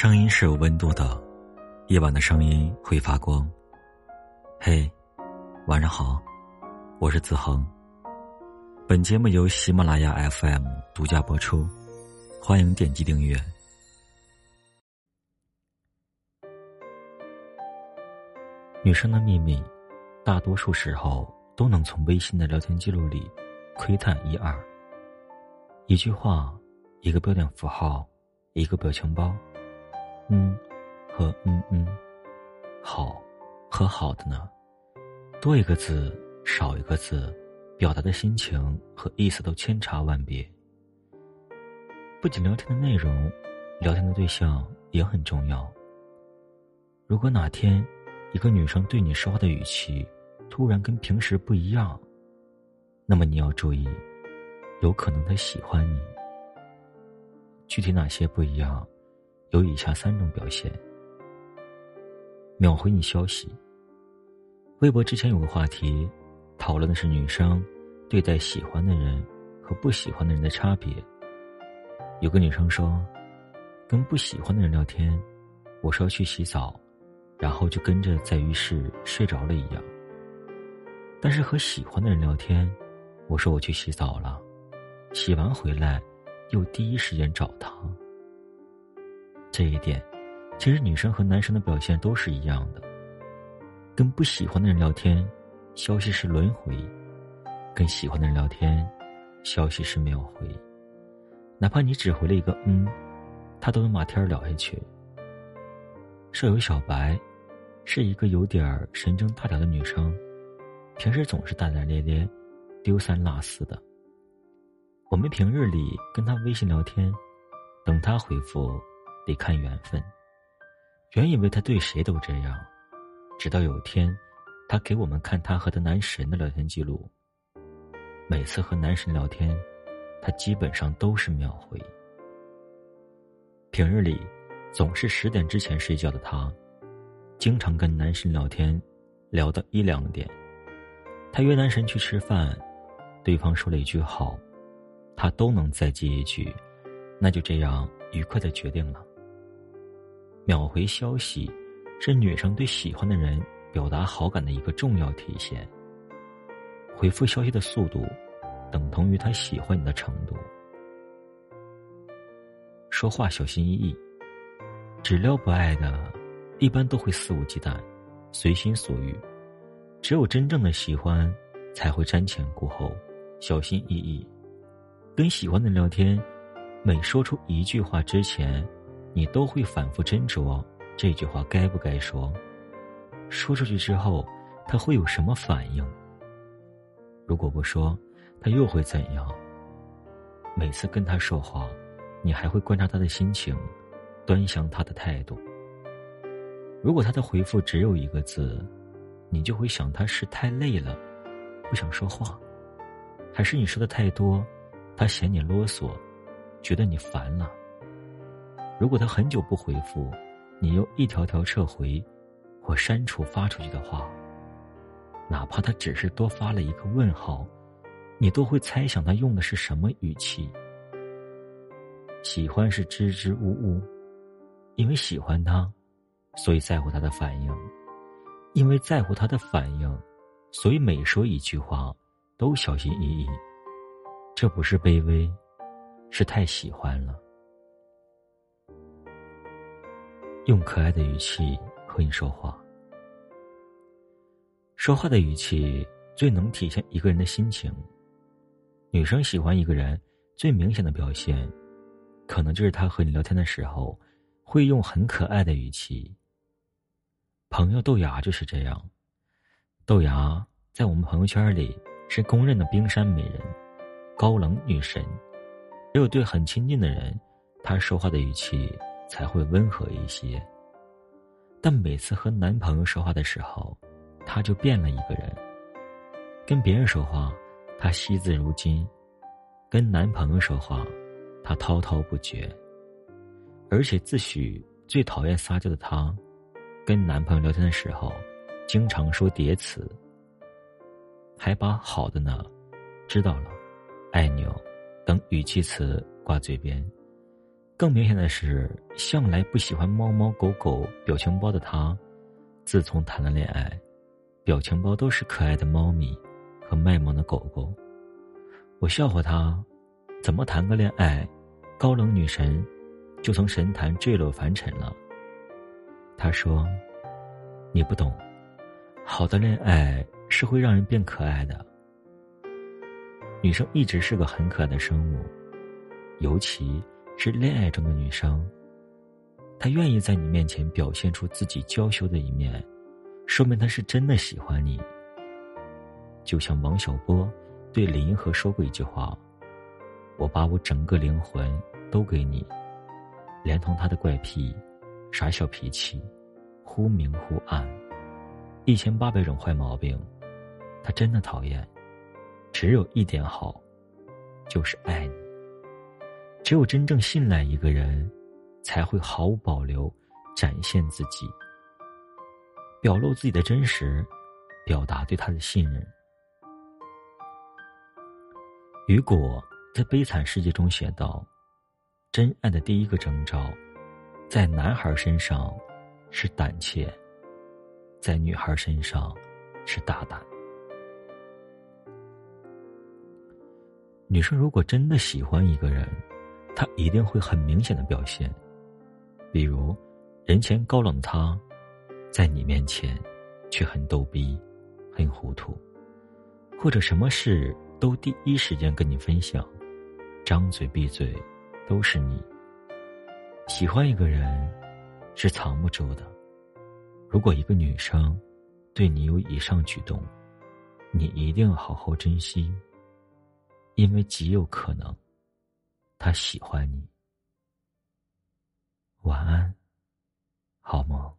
声音是有温度的，夜晚的声音会发光。嘿，晚上好，我是子恒。本节目由喜马拉雅 FM 独家播出，欢迎点击订阅。女生的秘密，大多数时候都能从微信的聊天记录里窥探一二。一句话，一个标点符号，一个表情包，嗯，和嗯嗯，好，和好的呢，多一个字，少一个字，表达的心情和意思都千差万别。不仅聊天的内容，聊天的对象也很重要。如果哪天，一个女生对你说话的语气突然跟平时不一样，那么你要注意，有可能她喜欢你。具体哪些不一样，有以下三种表现：秒回你消息。微博之前有个话题，讨论的是女生对待喜欢的人和不喜欢的人的差别。有个女生说，跟不喜欢的人聊天，我说要去洗澡。然后就跟着在浴室睡着了一样。但是和喜欢的人聊天，我说我去洗澡了，洗完回来，又第一时间找他。这一点，其实女生和男生的表现都是一样的。跟不喜欢的人聊天，消息是轮回；跟喜欢的人聊天，消息是秒回。哪怕你只回了一个嗯，他都能把天聊下去。舍友小白。是一个有点神经大条的女生，平时总是大大咧咧、丢三落四的。我们平日里跟她微信聊天，等她回复得看缘分。原以为她对谁都这样，直到有天，她给我们看她和她男神的聊天记录。每次和男神聊天，她基本上都是秒回。平日里，总是十点之前睡觉的她。经常跟男神聊天，聊到一两点。他约男神去吃饭，对方说了一句好，他都能再接一句，那就这样愉快的决定了。秒回消息，是女生对喜欢的人表达好感的一个重要体现。回复消息的速度，等同于他喜欢你的程度。说话小心翼翼，只撩不爱的。一般都会肆无忌惮，随心所欲。只有真正的喜欢，才会瞻前顾后，小心翼翼。跟喜欢的聊天，每说出一句话之前，你都会反复斟酌这句话该不该说。说出去之后，他会有什么反应？如果不说，他又会怎样？每次跟他说话，你还会观察他的心情，端详他的态度。如果他的回复只有一个字，你就会想他是太累了，不想说话，还是你说的太多，他嫌你啰嗦，觉得你烦了。如果他很久不回复，你又一条条撤回或删除发出去的话，哪怕他只是多发了一个问号，你都会猜想他用的是什么语气。喜欢是支支吾吾，因为喜欢他。所以在乎他的反应，因为在乎他的反应，所以每说一句话都小心翼翼。这不是卑微，是太喜欢了。用可爱的语气和你说话，说话的语气最能体现一个人的心情。女生喜欢一个人最明显的表现，可能就是她和你聊天的时候，会用很可爱的语气。朋友豆芽就是这样，豆芽在我们朋友圈里是公认的冰山美人，高冷女神。只有对很亲近的人，她说话的语气才会温和一些。但每次和男朋友说话的时候，他就变了一个人。跟别人说话，他惜字如金；跟男朋友说话，他滔滔不绝。而且自诩最讨厌撒娇的她。跟男朋友聊天的时候，经常说叠词，还把好的呢、知道了、爱你等语气词挂嘴边，更明显的是，向来不喜欢猫猫狗狗表情包的他，自从谈了恋爱，表情包都是可爱的猫咪和卖萌的狗狗。我笑话他，怎么谈个恋爱，高冷女神就从神坛坠落凡尘了？他说：“你不懂，好的恋爱是会让人变可爱的。女生一直是个很可爱的生物，尤其。”是恋爱中的女生，她愿意在你面前表现出自己娇羞的一面，说明她是真的喜欢你。就像王小波对林银河说过一句话：“我把我整个灵魂都给你，连同他的怪癖、耍小脾气、忽明忽暗、一千八百种坏毛病，他真的讨厌。只有一点好，就是爱你。”只有真正信赖一个人，才会毫无保留展现自己，表露自己的真实，表达对他的信任。雨果在《悲惨世界》中写道：“真爱的第一个征兆，在男孩身上是胆怯，在女孩身上是大胆。女生如果真的喜欢一个人。”他一定会很明显的表现，比如，人前高冷的他，在你面前，却很逗逼，很糊涂，或者什么事都第一时间跟你分享，张嘴闭嘴都是你。喜欢一个人，是藏不住的。如果一个女生，对你有以上举动，你一定好好珍惜，因为极有可能。他喜欢你，晚安，好梦。